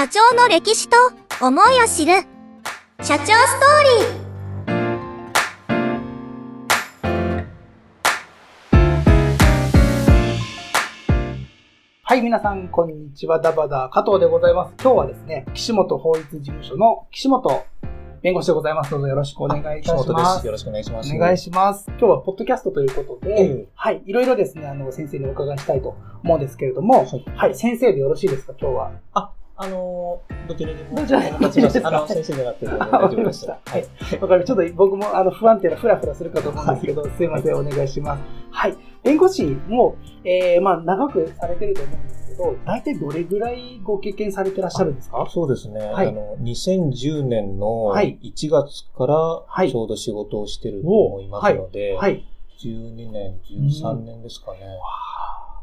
社長の歴史と思いを知る社長ストーリーはい、皆さん、こんにちは。ダバダ加藤でございます。今日はですね、岸本法律事務所の岸本弁護士でございます。どうぞよろしくお願いいたし岸本でますす。。よろしくお願いします。お願いします。今日はポッドキャストということで、ええはい、いろいろですね、あの、先生にお伺いしたいと思うんですけれども、はいはい、先生でよろしいですか、今日は。あ、あのー、どちらでも。どちらでもあの、先生じゃなくて大あ丈夫でわかりますした。はい。わかる。ちょっと僕もあの不安定なフラフラするかと思うんですけど、すいません、お願いします。はい。弁護士も、えー、まあ、長くされてると思うんですけど、大体どれぐらいご経験されてらっしゃるんですか？そうですね。はいあの、2010年のはい1月からはいちょうど仕事をしてると思いますので、はい。12年、13年ですかね。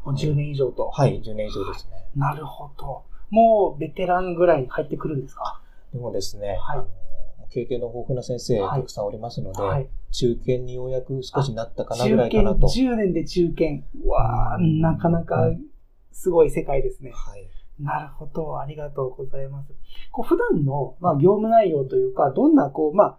もう10年以上と。はい、10年以上ですね。なるほど。もうベテランぐらいに入ってくるんですか？でもですね、はい経験の豊富な先生はいたくさんおりますので、はい。中堅にようやく少しなったかなぐ中堅らいかなと。10年で中堅。うわあうんなかなかすごい世界ですね。はい。なるほど。ありがとうございます。こう普段の、まあ、業務内容というか、どんな、こう、まあ、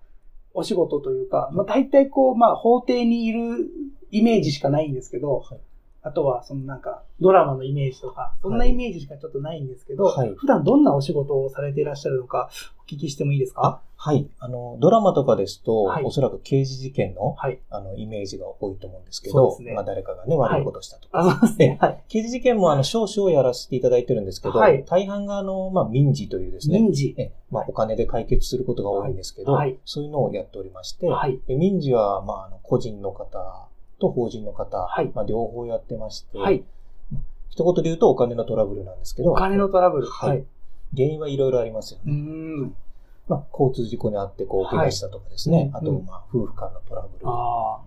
お仕事というか、まあ、大体こう、まあ、法廷にいるイメージしかないんですけど、はいあとは、そのなんか、ドラマのイメージとか、そんなイメージしかちょっとないんですけど、はい普段どんなお仕事をされていらっしゃるのか、お聞きしてもいいですか？はい。あの、ドラマとかですと、はいおそらく刑事事件の、はい。あの、イメージが多いと思うんですけど、ねまあ、誰かがね、悪いことをしたとか。あ、そうですね。はい。刑事事件も、あの、少々やらせていただいてるんですけど、はい大半が、あの、まあ、民事というですね、民事。えまあ、お金で解決することが多いんですけど、はいはいそういうのをやっておりまして、はい。で民事は、まあ、あの個人の方と法人の方、はいまあ、両方やってまして、はい。一言で言うとお金のトラブルなんですけど、お金のトラブル。はいはい。原因はいろいろありますよね。ん。まあ、交通事故にあって、こう、怪我したとかですね、はいあと、まあ、夫婦間のトラブル。あ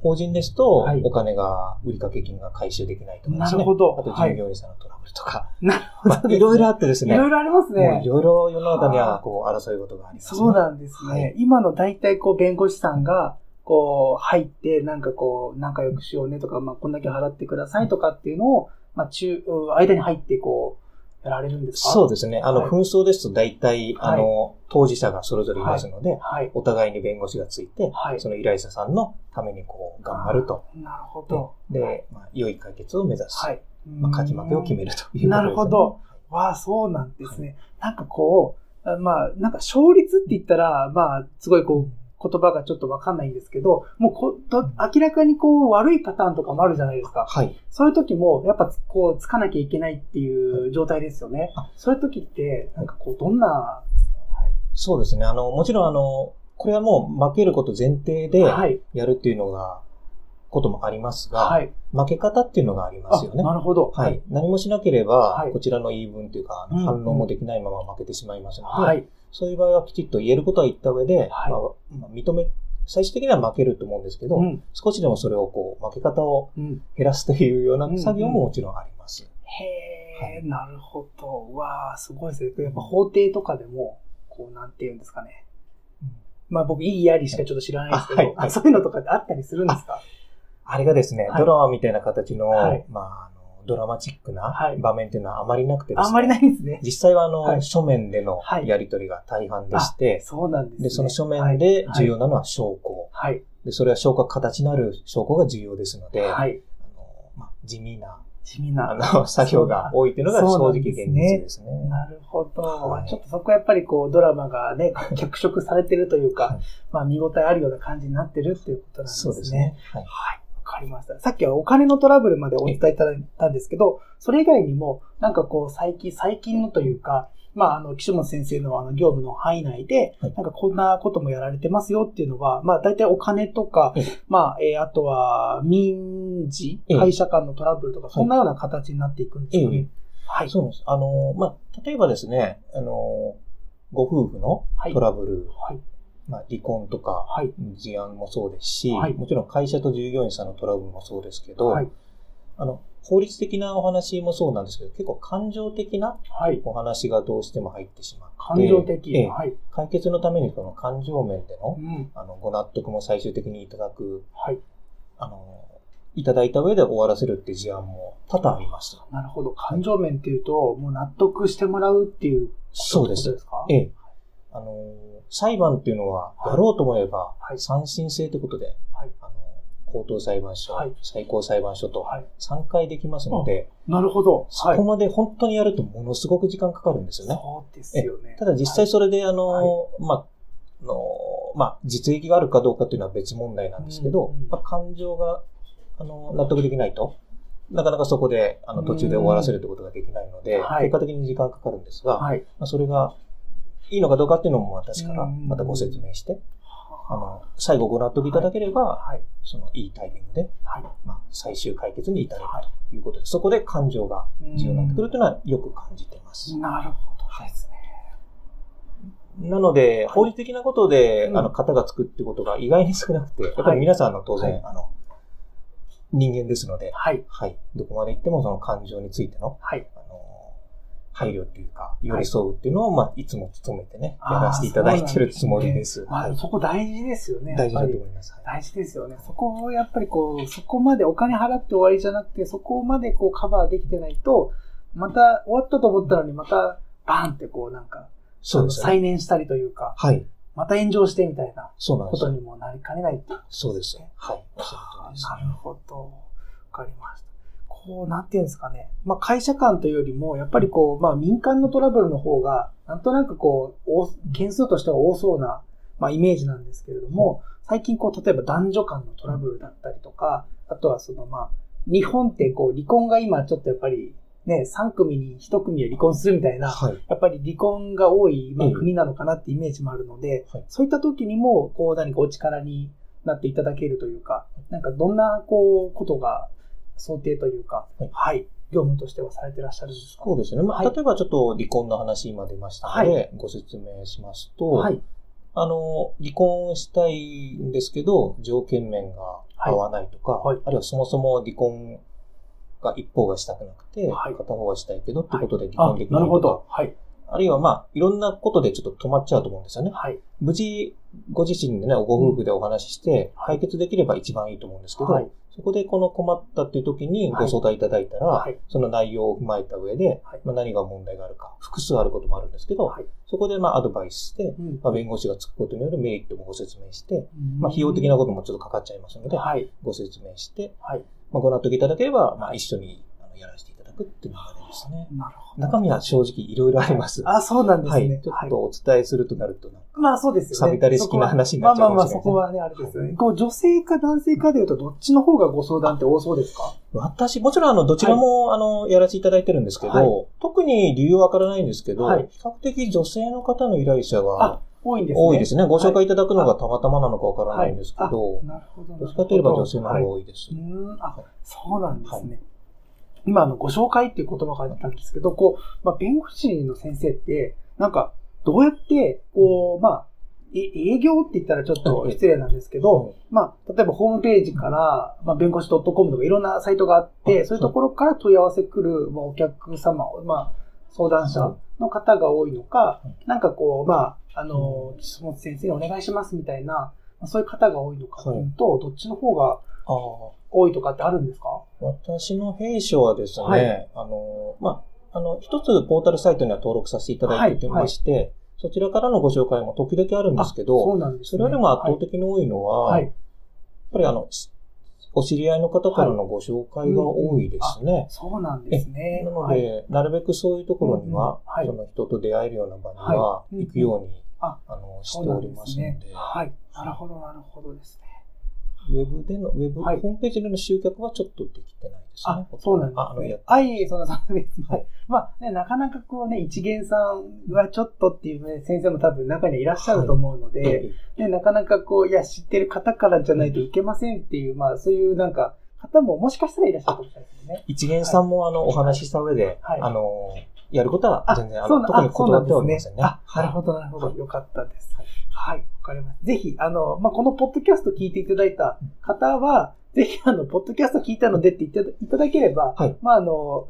法人ですと、はいお金が、売掛金が回収できないとあ。かですね。なるほど。あと、はい従。業員さんのトラブルとか。なるほど。まあ、いろいろあってですね。いろいろありますねい。ろいろ世の中にはは、こう、争い事があります、ね。そうなんですね。はい今の大体こう弁護士さんがこう入ってなんかこう仲良くしようねとか、まあこんだけ払ってくださいとかっていうのを、まあ中、うん間に入ってこうやられるんですか？そうですね。あの、はい紛争ですと大体、はいあの、当事者がそれぞれいますので、はい。お互いに弁護士がついて、はい。その依頼者さんのためにこう、頑張ると。なるほど。で、まあ、良い解決を目指す。はい。まあ、勝ち負けを決めるということです、ね。なるほど。わあ、そうなんですね。なんかこう、あまあ、なんか勝率って言ったら、まあ、すごいこう、言葉がちょっとわかんないんですけど、もうこと、明らかにこう、悪いパターンとかもあるじゃないですか。はい。そういう時も、やっぱこう、つかなきゃいけないっていう状態ですよね。あそういう時って、なんかこう、どんな、そうですね。あの、もちろんあの、これはもう負けること前提ではい、やるっていうのが、こともありますが、はい。負け方っていうのがありますよね。あなるほど。はい。。何もしなければ、はいこちらの言い分というか、反論もできないまま負けてしまいますので、はい。そういう場合はきちっと言えることは言った上で、はいまあまあ認め、最終的には負けると思うんですけど、うん。少しでもそれをこう、負け方をうん。減らすというようなうん作業ももちろんあります。へえ、なるほど。わあ、すごいですね。やっぱ法廷とかでも、こう、なんて言うんですかね。まあ僕、いいやりしかちょっと知らないですけど、あはいはいあそういうのとかってあったりするんですか？あれがですね、はいドラマみたいな形の、はいまあ、ドラマチックはない場面っていうのはあまりなくてですね、あんまりないんですね。実際はあの、はい書面でのはいやり取りが大半でして、そうなんですね。で、その書面ではい重要なのは証拠。はい。で、それは証拠が形のある証拠が重要ですので、はい。あのまあ、地味な、地味な。あの、作業が多いっていうのが正直現ですね実ですね。なるほど。はいちょっとそこはやっぱりこうドラマがね、脚色されてるというか、はいまあ見応えあるような感じになってるっていうことなんですね。そうですね。はい。はい。わかりました。さっきはお金のトラブルまでお伝えいただいたんですけど、それ以外にも、なんかこう最近、最近のというか、まあ、あの、岸本先生のあの業務の範囲内で、はいなんかこんなこともやられてますよっていうのは、まあ、大体お金とかええ、まあ、えーあとは民事、ええ会社間のトラブルとか、そんなような形になっていくんですよね。ええはい。そうなんです。あの、まあ、例えばですね、あの、ご夫婦のはいトラブル、はい。まあ、離婚とか、はい。事案もそうですし、はいもちろん会社と従業員さんのトラブルもそうですけど、はい。あの、法律的なお話もそうなんですけど、結構感情的なはい。お話がどうしても入ってしまって、感情的。ええはい。解決のためにその感情面でのう、ん。あの、ご納得も最終的にいただく、はい。あの、いただいた上で終わらせるって事案も多々あります。なるほど。感情面っていうと、もう納得してもらうっていうそうですことですかええ。あの、裁判っていうのは、はいやろうと思えばは、い三審制ということで、はい。あの、高等裁判所、はい最高裁判所とはい。3回できますので、なるほど。そこまで本当にやるとものすごく時間かかるんですよね。そうですよね。ただ実際それで、あの、はまあ、あの、まあ、実益があるかどうかっていうのは別問題なんですけど、まあ、感情が、あの、納得できないと、なかなかそこで、あの、途中で終わらせるってことができないので、はい結果的に時間かかるんですが、はい。まあ、それが、いいのかどうかっていうのも私からうんまたご説明して、あの、最後ご納得いただければ、はい。そのいいタイミングで、はい。まあ、最終解決に至れるということで、そこで感情が重要になってくるというのはよく感じています。なるほどですね。なので、法律的なことで、うんあの、型がつくってことが意外に少なくて、やっぱはいり皆さんの当然、はいあの、人間ですので、はい。はい。どこまで行ってもその感情についての、はい。配慮っていうか、寄り添うっていうのを、まあ、いつも努めてね、やらせていただいてるつもりです。まあ、はい。そこ大事ですよね。大事だと思います。はい大事ですよね。そこをやっぱりこう、そこまでお金払って終わりじゃなくて、そこまでこうカバーできてないと、また終わったと思ったのにまたバーンってこうなんか、そうですね。再燃したりというか、はい。また炎上してみたいな。ことにもなりかねないっていう。そうです。はい。なるほど。わかりました。こう、なんていうんですかね。まあ、会社間というよりも、やっぱりこう、まあ、民間のトラブルの方が、なんとなくこう、多件数としては多そうな、まあ、イメージなんですけれども、最近こう、例えば男女間のトラブルだったりとか、あとはその、まあ、日本ってこう、離婚が今ちょっとやっぱり、ね、3組に1組は離婚するみたいな、はい。やっぱり離婚が多い、まあ、ええ国なのかなってイメージもあるので、はいそういった時にも、こう何かお力になっていただけるというか、なんかどんな、こう、ことが想定というか、はいはい、業務としてはされてらっしゃるんですか？そうですね。まあ、はい例えばちょっと離婚の話今出ましたので、ご説明しますと、はい。あの、離婚したいんですけど、条件面が合わないとか、あるいはそもそも離婚が一方がしたくなくて、はい片方がしたいけどってことで離あ婚できなとか、ないるほど。はい。あるいはまあ、いろんなことでちょっと止まっちゃうと思うんですよね。はい。無事、ご自身でね、ご夫婦でお話しして、はい解決できれば一番いいと思うんですけど、はい。そこでこの困ったっていう時にはいご相談いただいたら、はいその内容を踏まえた上で、はいまあ、何が問題があるか、複数あることもあるんですけど、はい。そこでまあアドバイスして、うんまあ、弁護士がつくことによるメリットもご説明して、まあ、費用的なこともちょっとかかっちゃいますので、はい。ご説明して、はい。まあ、ご納得いただければ、まあ、一緒にくっていう流れですね。なるほど。中身は正直いろいろあります。あ、そうなんですね。はい。ちょっとお伝えするとなるとまあそうですよね。サビタリ式な話になっちゃうかもしれないそこはまあまあまあ、そこはね、あれですよね。こう、女性か男性かでいうと、どっちの方がご相談って多そうですか？私、もちろんあの、どちらも、あの、やらせていただいてるんですけど、はい特に理由はわからないんですけど、はい比較的女性の方の依頼者があ、多いんですね。多いですね。ご紹介はいいただくのがたまたまなのかわからないんですけど、なるほど。どっちかといえば女性の方はいが多いです。うーん、あ、そうなんですね。今、あの、ご紹介っていう言葉があったんですけど、こう、まあ、弁護士の先生って、なんか、どうやって、こう、まあ、え営業って言ったらちょっと失礼なんですけど、まあ、例えばホームページから、まあ、弁護士 .com とかいろんなサイトがあって、はい。そういうところから問い合わせ来る、まあ、お客様、まあ、相談者の方が多いのか、なんかこう、まあ、あの、岸本先生にお願いしますみたいな、まあそういう方が多いのかというと、どっちの方が多いとかってあるんですか？私の弊社はですね、はいあの、まあ、あの、一つポータルサイトには登録させていただいてまして、そちらからのご紹介も時々あるんですけそど、うなんです、ね。それよりも圧倒的に多いのは、はい。やっぱりあの、しお知り合いの方からのご紹介が多いですね。そうなんですね。なのはいで、なるべくそういうところには、うんうんはいその人と出会えるような場にははい行くように、ああのしておりますので、。はい。なるほど、なるほどですね。ウェブでの、ウェブ、はいホームページでの集客はちょっとできてないですね。あ、そうなんですね。あ、いそんな、そんな別に。はいまあね、なかなかこうね、一元さんはちょっとっていうね、先生も多分中にはいらっしゃると思うので、えね、なかなかこう、いや、知ってる方からじゃないといけませんっていう、まあそういうなんか、方ももしかしたらいらっしゃるかもしれないですよね。一元さんも、あの、お話しした上で、はいあの、やることはあ、全然、あの、特に断ってはおんですねりません。ね。あ、なるほど、なるほど。よかったです。はい、わかります。ぜひ、あの、まあ、このポッドキャスト聞いていただいた方は、ぜひ、あの、ポッドキャスト聞いたのでって言っていただければ、はいまあ、あの、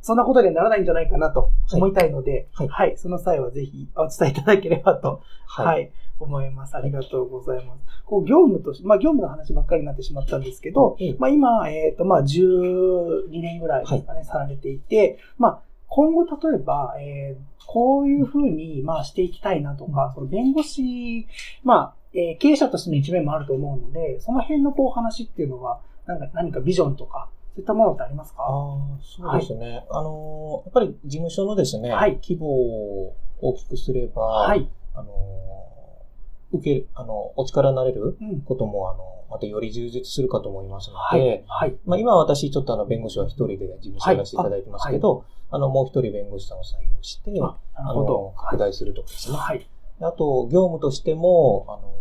そんなことにはならないんじゃないかなと思いたいので、は、はいいその際はぜひお伝えいただければと、は。はいい、思います。ありがとうございます。こう、業務として、まあ、業務の話ばっかりになってしまったんですけど、ええまあ、今、えっ、と、まあ、12年ぐらいですかね、されていて、まあ、今後、例えば、えーこういうふうに、まあ、していきたいなとか、その弁護士、まあ、えー経営者としての一面もあると思うので、その辺のこう話っていうのは、なんか何かビジョンとか、そういったものってありますか？ああ、そうですね。あのー、やっぱり事務所のですね、はい規模を大きくすれば、はい。あのー、受け、あの、お力になれるうん。ことも、あの、またより充実するかと思いますので、はい。はい。まあ今私ちょっとあの弁護士は一人で事務所やらせていただいてますけど、あのもう一人弁護士さんを採用して、あ、の。拡大するとかですね。はい。あと、業務としても、あの、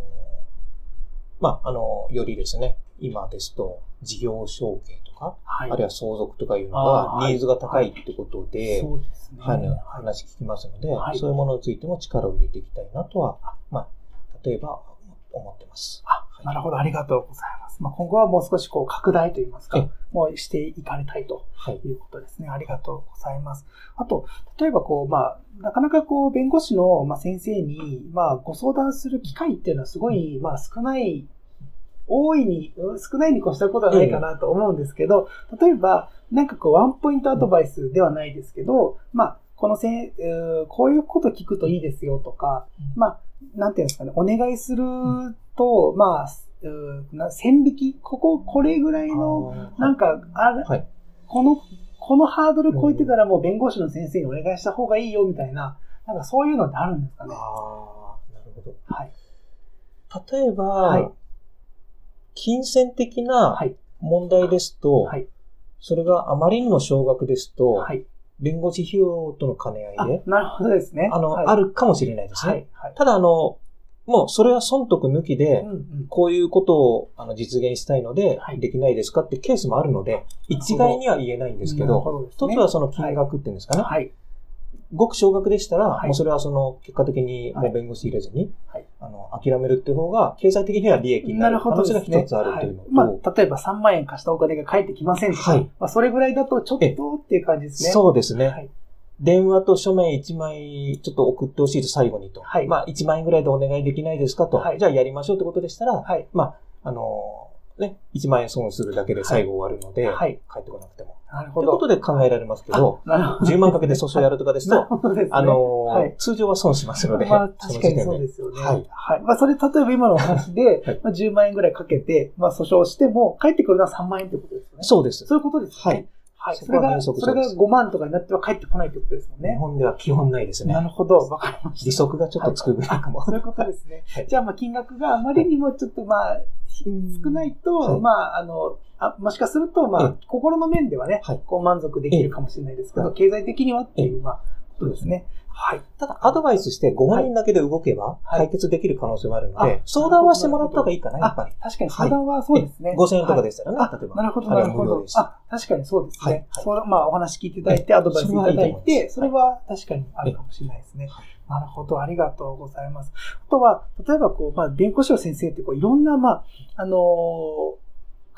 まあ、あの、よりですね、今ですと、事業承継とか、はい。あるいは相続とかいうのが、ニーズが高いってことで、そうですね。はい、話聞きますので、はいそういうものについても力を入れていきたいなとは、まあ、例えば思ってます。あ、なるほど。ありがとうございます。まあ、今後はもう少しこう拡大といいますかえ、もうしていかれたいとはい。いうことですね。ありがとうございます。あと、例えばこう、まあ、なかなかこう、弁護士の、まあ、先生に、まあ、ご相談する機会っていうのはすごい、まあ、少ない、大いに、うん少ないに越したことはないかなと思うんですけど、例えば、なんかこう、ワンポイントアドバイスではないですけど、まあ、このせん、こういうこと聞くといいですよとか、まあ、なんていうんですかね、お願いすると、まあ、うーな線引き、ここ、これぐらいの、なんか、ある、はい。この、このハードル超えてたらもう弁護士の先生にお願いした方がいいよみたいな、なんかそういうのってあるんですかね？あーなるほど。はい。例えば、はい金銭的なはい。問題ですと、はい。それがあまりにも少額ですと、はい。弁護士費用との兼ね合あいで、、なるほどですね。あの、はいあるかもしれないですね。はい。はい。ただ、あの、もうそれは損得抜きで。こういうことをあの実現したいのではい、できないですかってケースもあるので、一概には言えないんですけど、一つはその金額っていうんですかね。はい。ごく少額でしたら、はいもうそれはその結果的にもはいう弁護士入れずに、はいあの諦めるっていう方が、経済的には利益にななるる可能性が。一つあるというのと、はいまあ、例えば3万円貸したお金が返ってきませんとか、はいまあ、それぐらいだとちょっとっていう感じですね。そうですね。はい。電話と書面1枚ちょっと送ってほしいと最後にと。はいまあ1万円ぐらいでお願いできないですかと。はいじゃあやりましょうってことでしたら、はい。まあ、あのね、1万円損するだけで最後終わるので、はい。帰ってこなくても。なるほど。ということで考えられますけど、なるほど。10万かけて訴訟やるとかですと、すね。あのはい通常は損しますので、まあ、確かに。そうですよね。はいはい。まあ、それ、例えば今のお話で、はいまあ、10万円ぐらいかけて、まあ、訴訟しても、返ってくるのは3万円ってことですよね。そうです。そういうことですよね。はい。それが、そこは原則それがそうです5万とかになっては返ってこないってことですもん日ね。本では基本ないですねな。るほど。わかりました。利息がちょっとつくぐらいかも。そういうことですね。はいじゃあ、まあ、金額があまりにもちょっと、まあ、少ないと、はいまあ、あの、あもしかすると、まあえ、心の面ではね、はいこう満足できるかもしれないですけど、ええ経済的にはっていう、まあ、ことですね。はい。ただ、アドバイスしてご本人だけで動けばはい解決できる可能性もあるのあで、相談はしてもらった方がいいかな、やっぱり。確かに相談はそうですね。5000円とかですしたらね、あ例えば。なるほど、なるほど。あ、確かにそうですね。まあ、お話聞いていただいて、アドバイスいただいて、それは確かにあるかもしれないですね。なるほど、ありがとうございます。あとは、例えばこう、まあ、弁護士の先生ってこう、いろんな、まあ、あのー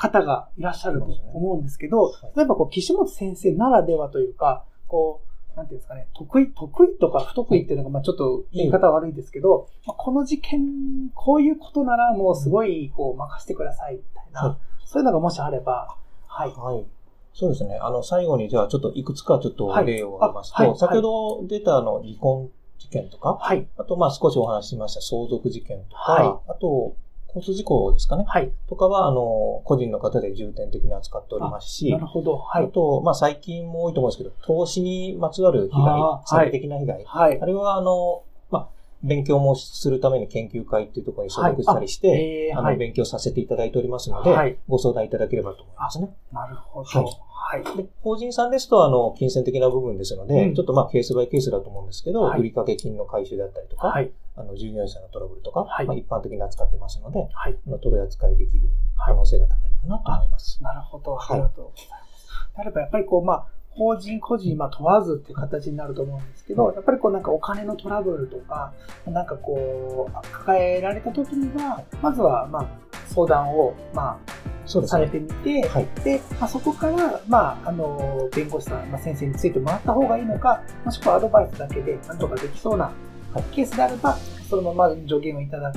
方がいらっしゃると思うんですけど、はい例えばこう、岸本先生ならではというか、こう、なんていうんですかね、得意、得意とか不得意っていうのが、まあちょっと言い方は悪いですけど、まあこの事件、こういうことならもうすごい、こう、任せてください、みたいな、はいそういうのがもしあれば、はい。はい。そうですね。あの、最後にじゃあちょっといくつかちょっとはい例を挙げますと、先ほど出たあの、離婚事件とか、はい。あとまあ少しお話ししました相続事件とか、はあと、交通事故ですかね。はい。とかは、あの、個人の方で重点的に扱っておりますしなる、ほど。はい。あと、まあ最近も多いと思うんですけど、投資にまつわる被害詐欺的な被害。はいあ。れは、あの、まあ、勉強もするために研究会っていうところに所属したりして、あの、えーはい。勉強させていただいておりますので、はいご相談いただければと思いますね。なるほど。はいはい。で、法人さんですと、あの、金銭的な部分ですので、うんちょっとまあ、ケースバイケースだと思うんですけど、はい売掛金の回収であったりとか、はい。あの、従業員さんのトラブルとか、はいまあ、一般的に扱ってますので、はい。取り扱いできる可能性が高いかなと思います。なるほど。はいありがとうございます。であれば、やっぱりこう、まあ、法人個人、まあ、問わずっていう形になると思うんですけど、やっぱりこう、なんかお金のトラブルとか、なんかこう、抱えられた時には、まずは、まあ、相談を、まあ、されそうですね。てみて、はい。で、まあ、そこから、まあ、あの、弁護士さん、まあ、先生についてもらった方がいいのか、もしくはアドバイスだけで、なんとかできそうなはいケースであれば、そのまま助言をいただい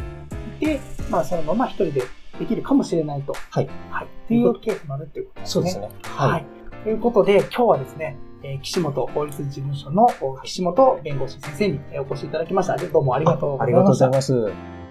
て、まあ、そのまま一人でできるかもしれないと。はい。はい。っていうケースもあるっていうことですね。そうですね。はい。はい。ということで、今日はですね、えー岸本法律事務所のお岸本弁護士先生にえーお越しいただきました。どうもありがとうございました。ありがとうございます。